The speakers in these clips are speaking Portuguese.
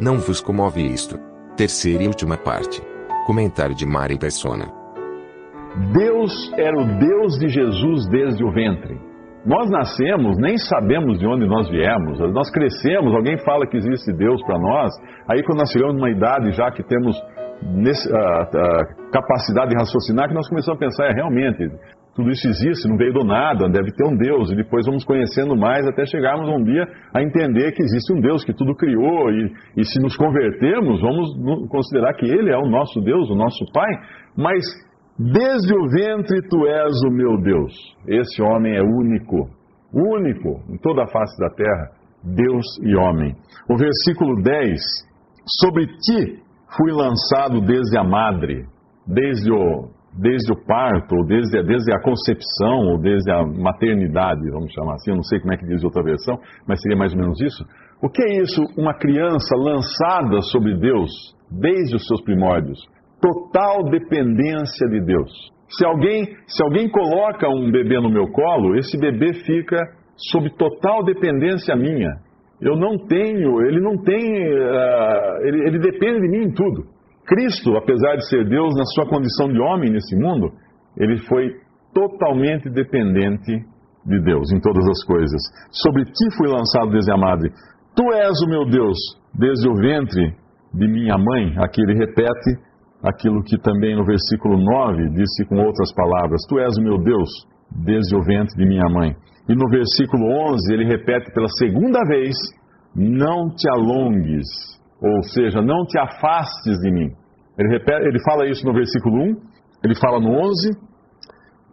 Não vos comove isto. Terceira e última parte. Comentário de Mari Persona. Deus era o Deus de Jesus desde o ventre. Nós nascemos, nem sabemos de onde nós viemos, nós crescemos, alguém fala que existe Deus para nós, aí quando nós chegamos numa idade já que temos nesse, a, a capacidade de raciocinar, que nós começamos a pensar, é realmente, tudo isso existe, não veio do nada, deve ter um Deus, e depois vamos conhecendo mais até chegarmos um dia a entender que existe um Deus que tudo criou, e, e se nos convertermos, vamos considerar que Ele é o nosso Deus, o nosso Pai, mas Desde o ventre tu és o meu Deus. Esse homem é único, único em toda a face da terra, Deus e homem. O versículo 10: Sobre ti fui lançado desde a madre, desde o, desde o parto, ou desde, desde a concepção, ou desde a maternidade, vamos chamar assim. Eu não sei como é que diz outra versão, mas seria mais ou menos isso. O que é isso? Uma criança lançada sobre Deus desde os seus primórdios total dependência de Deus. Se alguém, se alguém coloca um bebê no meu colo, esse bebê fica sob total dependência minha. Eu não tenho, ele não tem, uh, ele, ele depende de mim em tudo. Cristo, apesar de ser Deus na sua condição de homem nesse mundo, ele foi totalmente dependente de Deus em todas as coisas. Sobre ti fui lançado desde a madre. Tu és o meu Deus desde o ventre de minha mãe. Aqui ele repete aquilo que também no versículo 9 disse com outras palavras: Tu és o meu Deus desde o ventre de minha mãe. E no versículo 11 ele repete pela segunda vez: Não te alongues, ou seja, não te afastes de mim. Ele, repete, ele fala isso no versículo 1, ele fala no 11,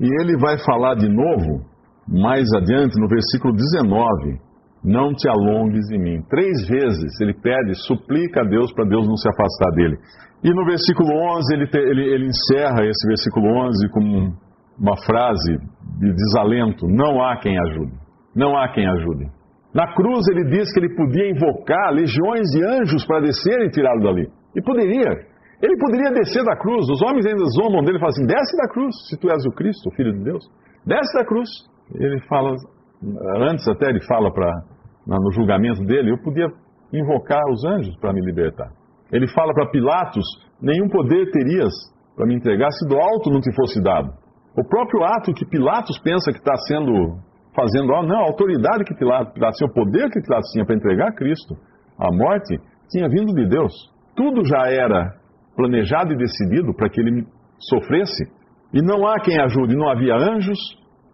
e ele vai falar de novo mais adiante no versículo 19 não te alongues de mim. Três vezes ele pede, suplica a Deus para Deus não se afastar dele. E no versículo 11, ele, ele, ele encerra esse versículo 11 com uma frase de desalento: Não há quem ajude. Não há quem ajude. Na cruz ele diz que ele podia invocar legiões de anjos para descerem e tirá-lo dali. E poderia. Ele poderia descer da cruz. Os homens ainda zombam dele e falam assim: desce da cruz, se tu és o Cristo, o Filho de Deus. Desce da cruz. Ele fala, antes até ele fala no julgamento dele, eu podia invocar os anjos para me libertar. Ele fala para Pilatos: nenhum poder terias para me entregar se do alto não te fosse dado. O próprio ato que Pilatos pensa que está sendo fazendo, não, a autoridade que Pilatos, tinha, o poder que Pilatos tinha para entregar Cristo, a morte, tinha vindo de Deus. Tudo já era planejado e decidido para que ele sofresse. E não há quem ajude, não havia anjos,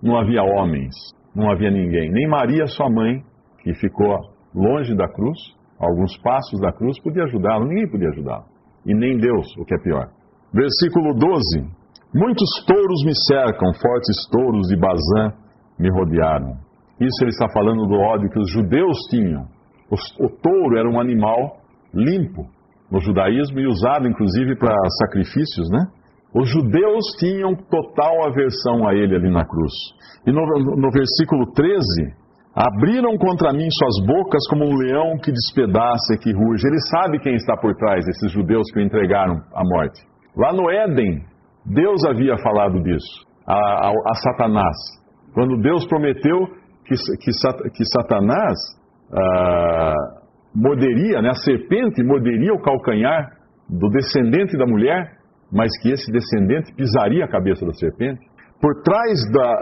não havia homens, não havia ninguém, nem Maria, sua mãe, que ficou longe da cruz, alguns passos da cruz, podia ajudá-lo, ninguém podia ajudá-lo. E nem Deus, o que é pior. Versículo 12: Muitos touros me cercam, fortes touros de Bazã me rodearam. Isso ele está falando do ódio que os judeus tinham. O, o touro era um animal limpo no judaísmo e usado inclusive para sacrifícios, né? Os judeus tinham total aversão a ele ali na cruz. E no, no versículo 13, Abriram contra mim suas bocas como um leão que despedaça e que ruge. Ele sabe quem está por trás desses judeus que o entregaram à morte. Lá no Éden, Deus havia falado disso a, a, a Satanás. Quando Deus prometeu que, que, que Satanás ah, morderia, né, a serpente morderia o calcanhar do descendente da mulher, mas que esse descendente pisaria a cabeça da serpente. Por trás da,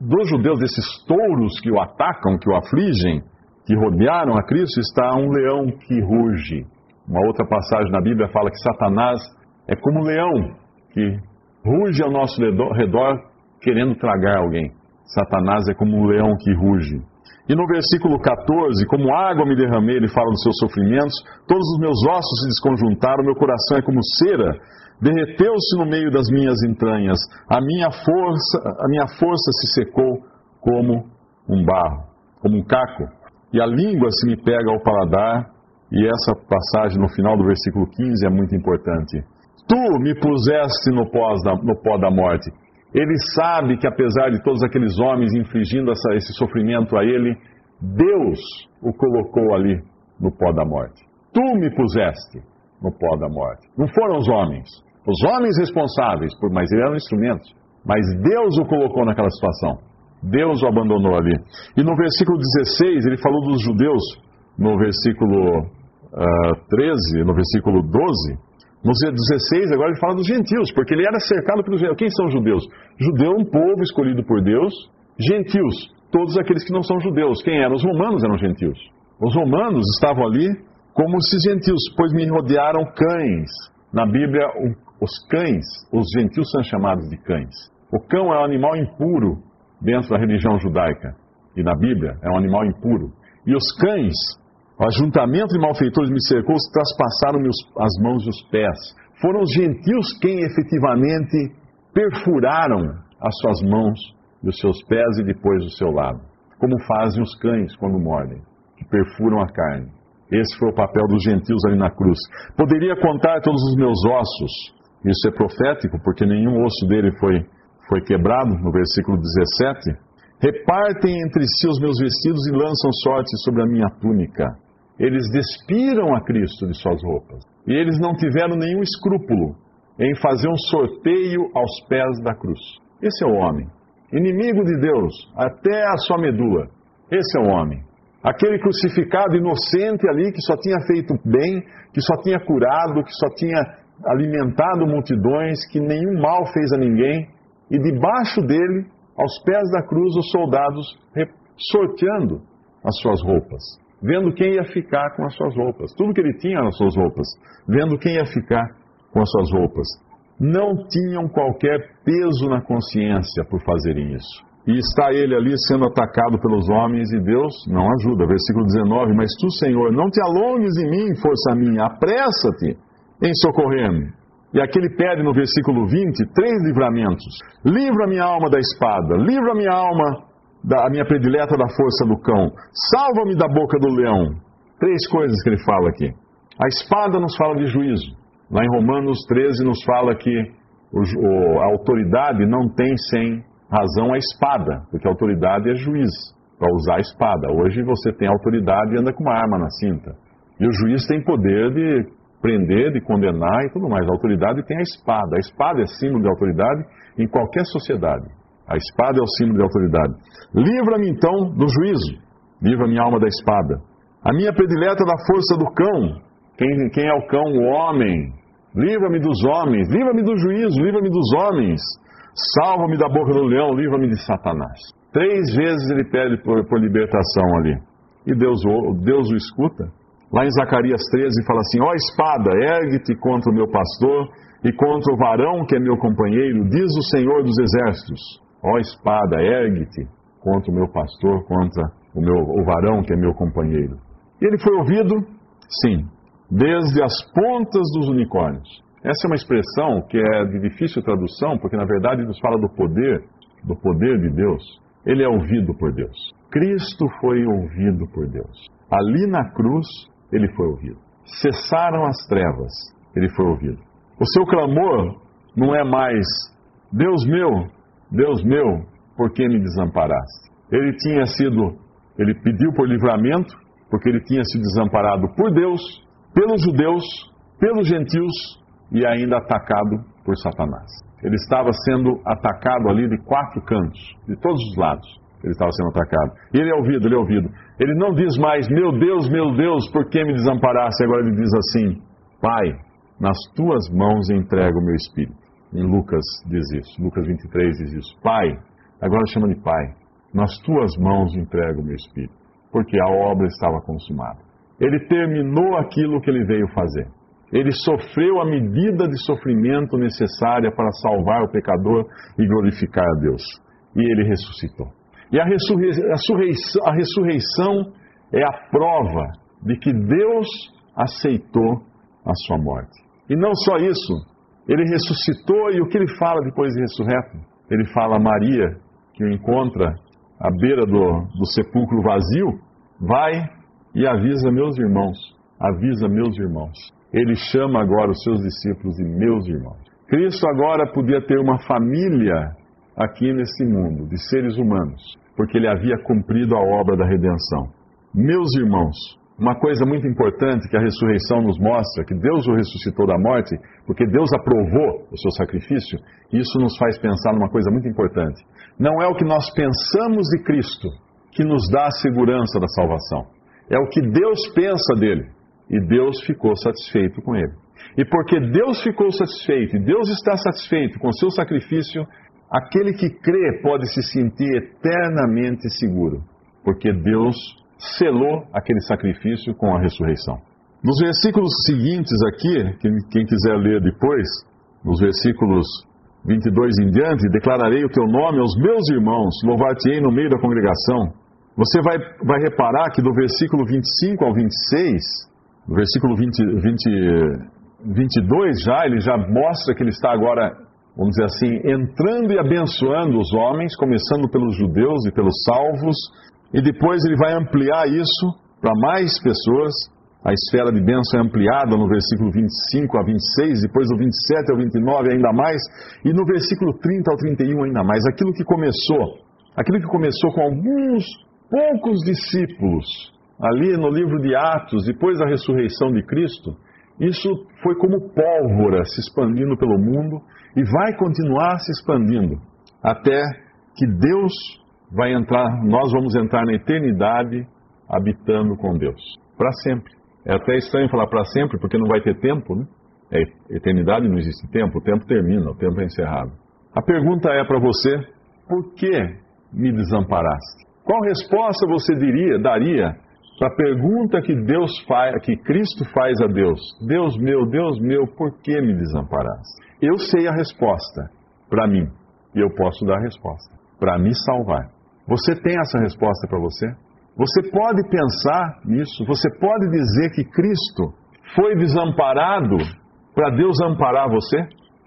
dos judeus, desses touros que o atacam, que o afligem, que rodearam a Cristo, está um leão que ruge. Uma outra passagem na Bíblia fala que Satanás é como um leão que ruge ao nosso redor querendo tragar alguém. Satanás é como um leão que ruge. E no versículo 14, como água me derramei, ele fala dos seus sofrimentos, todos os meus ossos se desconjuntaram, meu coração é como cera, derreteu-se no meio das minhas entranhas, a minha força, a minha força se secou como um barro, como um caco. e a língua se me pega ao paladar, e essa passagem no final do versículo 15 é muito importante. Tu me puseste no, da, no pó da morte. Ele sabe que apesar de todos aqueles homens infligindo essa, esse sofrimento a ele, Deus o colocou ali no pó da morte. Tu me puseste no pó da morte. Não foram os homens. Os homens responsáveis, por, mas eles eram instrumentos. Mas Deus o colocou naquela situação. Deus o abandonou ali. E no versículo 16, ele falou dos judeus, no versículo uh, ah, 13, no versículo 12. No 16, agora ele fala dos gentios, porque ele era cercado pelos gentios. Quem são judeus? Judeu é um povo escolhido por Deus. Gentios, todos aqueles que não são judeus. Quem eram? Os romanos eram gentios. Os romanos estavam ali como esses gentios, pois me rodearam cães. Na Bíblia, os cães, os gentios são chamados de cães. O cão é um animal impuro dentro da religião judaica. E na Bíblia é um animal impuro. E os cães, o ajuntamento de malfeitores me cercou, traspassaram as mãos e os pés. Foram os gentios quem efetivamente perfuraram as suas mãos e os seus pés e depois o seu lado. Como fazem os cães quando mordem, que perfuram a carne. Esse foi o papel dos gentios ali na cruz. Poderia contar todos os meus ossos. Isso é profético, porque nenhum osso dele foi, foi quebrado, no versículo 17. Repartem entre si os meus vestidos e lançam sorte sobre a minha túnica. Eles despiram a Cristo de suas roupas. E eles não tiveram nenhum escrúpulo em fazer um sorteio aos pés da cruz. Esse é o homem. Inimigo de Deus, até a sua medula. Esse é o homem. Aquele crucificado inocente ali que só tinha feito bem, que só tinha curado, que só tinha alimentado multidões, que nenhum mal fez a ninguém, e debaixo dele, aos pés da cruz, os soldados sorteando as suas roupas, vendo quem ia ficar com as suas roupas. Tudo que ele tinha nas suas roupas, vendo quem ia ficar com as suas roupas. Não tinham qualquer peso na consciência por fazerem isso. E está ele ali sendo atacado pelos homens e Deus não ajuda. Versículo 19: Mas tu, Senhor, não te alongues em mim, força minha, apressa-te em socorrer-me. E aqui ele pede no versículo 20 três livramentos: Livra minha alma da espada, livra minha alma, da, a minha predileta da força do cão, salva-me da boca do leão. Três coisas que ele fala aqui. A espada nos fala de juízo. Lá em Romanos 13 nos fala que o, o, a autoridade não tem sem razão a espada, porque a autoridade é juiz para usar a espada. Hoje você tem autoridade e anda com uma arma na cinta. E o juiz tem poder de prender, de condenar e tudo mais. A autoridade tem a espada. A espada é símbolo de autoridade em qualquer sociedade. A espada é o símbolo de autoridade. Livra-me então do juízo. Livra minha alma da espada. A minha predileta da força do cão. Quem, quem é o cão? O homem. Livra-me dos homens. Livra-me do juízo. Livra-me dos homens. Salva-me da boca do leão, livra-me de Satanás. Três vezes ele pede por, por libertação ali. E Deus, Deus o escuta. Lá em Zacarias 13 fala assim: Ó espada, ergue-te contra o meu pastor e contra o varão que é meu companheiro, diz o Senhor dos exércitos. Ó espada, ergue-te contra o meu pastor, contra o, meu, o varão que é meu companheiro. E ele foi ouvido? Sim, desde as pontas dos unicórnios. Essa é uma expressão que é de difícil tradução, porque na verdade nos fala do poder, do poder de Deus. Ele é ouvido por Deus. Cristo foi ouvido por Deus. Ali na cruz, ele foi ouvido. Cessaram as trevas, ele foi ouvido. O seu clamor não é mais: Deus meu, Deus meu, por que me desamparaste? Ele tinha sido, ele pediu por livramento, porque ele tinha sido desamparado por Deus, pelos judeus, pelos gentios e ainda atacado por Satanás. Ele estava sendo atacado ali de quatro cantos, de todos os lados. Ele estava sendo atacado. E ele é ouvido, ele é ouvido. Ele não diz mais, meu Deus, meu Deus, por que me desamparaste? Agora ele diz assim, Pai, nas tuas mãos entrego o meu espírito. Em Lucas diz isso, Lucas 23 diz isso. Pai, agora chama de Pai, nas tuas mãos entrego o meu espírito. Porque a obra estava consumada. Ele terminou aquilo que ele veio fazer. Ele sofreu a medida de sofrimento necessária para salvar o pecador e glorificar a Deus. E ele ressuscitou. E a, ressurreição, a ressurreição é a prova de que Deus aceitou a sua morte. E não só isso, ele ressuscitou e o que ele fala depois de ressurreto? Ele fala a Maria, que o encontra à beira do, do sepulcro vazio, Vai e avisa meus irmãos. Avisa meus irmãos. Ele chama agora os seus discípulos de meus irmãos. Cristo agora podia ter uma família aqui nesse mundo, de seres humanos, porque ele havia cumprido a obra da redenção. Meus irmãos, uma coisa muito importante que a ressurreição nos mostra, que Deus o ressuscitou da morte, porque Deus aprovou o seu sacrifício, isso nos faz pensar numa coisa muito importante. Não é o que nós pensamos de Cristo que nos dá a segurança da salvação. É o que Deus pensa dele. E Deus ficou satisfeito com ele. E porque Deus ficou satisfeito e Deus está satisfeito com o seu sacrifício, aquele que crê pode se sentir eternamente seguro, porque Deus selou aquele sacrifício com a ressurreição. Nos versículos seguintes aqui, quem quiser ler depois, nos versículos 22 em diante, declararei o teu nome aos meus irmãos, louvar-te-ei no meio da congregação. Você vai, vai reparar que do versículo 25 ao 26, no versículo 20, 20, 22 já, ele já mostra que ele está agora, vamos dizer assim, entrando e abençoando os homens, começando pelos judeus e pelos salvos, e depois ele vai ampliar isso para mais pessoas. A esfera de bênção é ampliada no versículo 25 a 26, depois do 27 ao 29 ainda mais, e no versículo 30 ao 31 ainda mais. Aquilo que começou, aquilo que começou com alguns poucos discípulos, ali no livro de Atos, depois da ressurreição de Cristo, isso foi como pólvora se expandindo pelo mundo e vai continuar se expandindo até que Deus vai entrar, nós vamos entrar na eternidade habitando com Deus, para sempre. É até estranho falar para sempre, porque não vai ter tempo, né? É, eternidade não existe tempo, o tempo termina, o tempo é encerrado. A pergunta é para você: por que me desamparaste? Qual resposta você diria, daria para a pergunta que Deus faz, que Cristo faz a Deus: Deus meu, Deus meu, por que me desamparaste? Eu sei a resposta para mim e eu posso dar a resposta para me salvar. Você tem essa resposta para você? Você pode pensar nisso, você pode dizer que Cristo foi desamparado para Deus amparar você?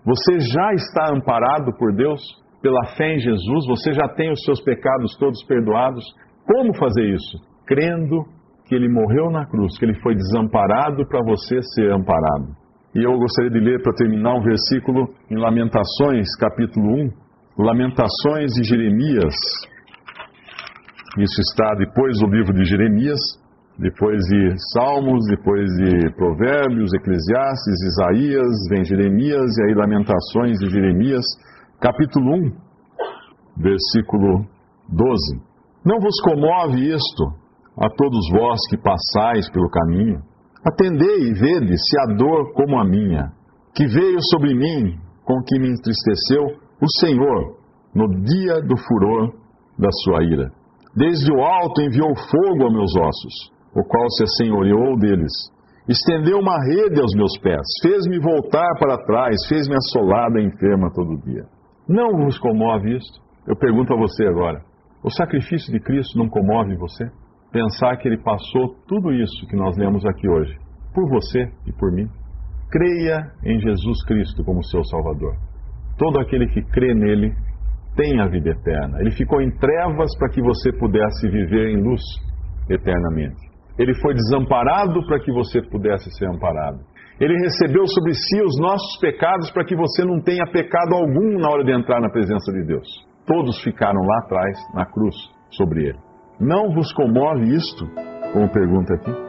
Você já está amparado por Deus pela fé em Jesus? Você já tem os seus pecados todos perdoados? Como fazer isso? Crendo que ele morreu na cruz, que ele foi desamparado para você ser amparado. E eu gostaria de ler para terminar um versículo em Lamentações, capítulo 1, Lamentações de Jeremias, isso está depois do livro de Jeremias, depois de Salmos, depois de Provérbios, Eclesiastes, Isaías, vem Jeremias e aí Lamentações de Jeremias, capítulo 1, versículo 12. Não vos comove isto a todos vós que passais pelo caminho? Atendei e vede se há dor como a minha, que veio sobre mim, com que me entristeceu o Senhor no dia do furor da sua ira. Desde o alto enviou fogo a meus ossos, o qual se assenhoreou deles. Estendeu uma rede aos meus pés, fez-me voltar para trás, fez-me assolada e enferma todo dia. Não vos comove isto? Eu pergunto a você agora: o sacrifício de Cristo não comove você? Pensar que ele passou tudo isso que nós lemos aqui hoje, por você e por mim? Creia em Jesus Cristo como seu Salvador. Todo aquele que crê nele tem a vida eterna. Ele ficou em trevas para que você pudesse viver em luz eternamente. Ele foi desamparado para que você pudesse ser amparado. Ele recebeu sobre si os nossos pecados para que você não tenha pecado algum na hora de entrar na presença de Deus. Todos ficaram lá atrás, na cruz, sobre ele. Não vos comove isto? Como pergunta aqui.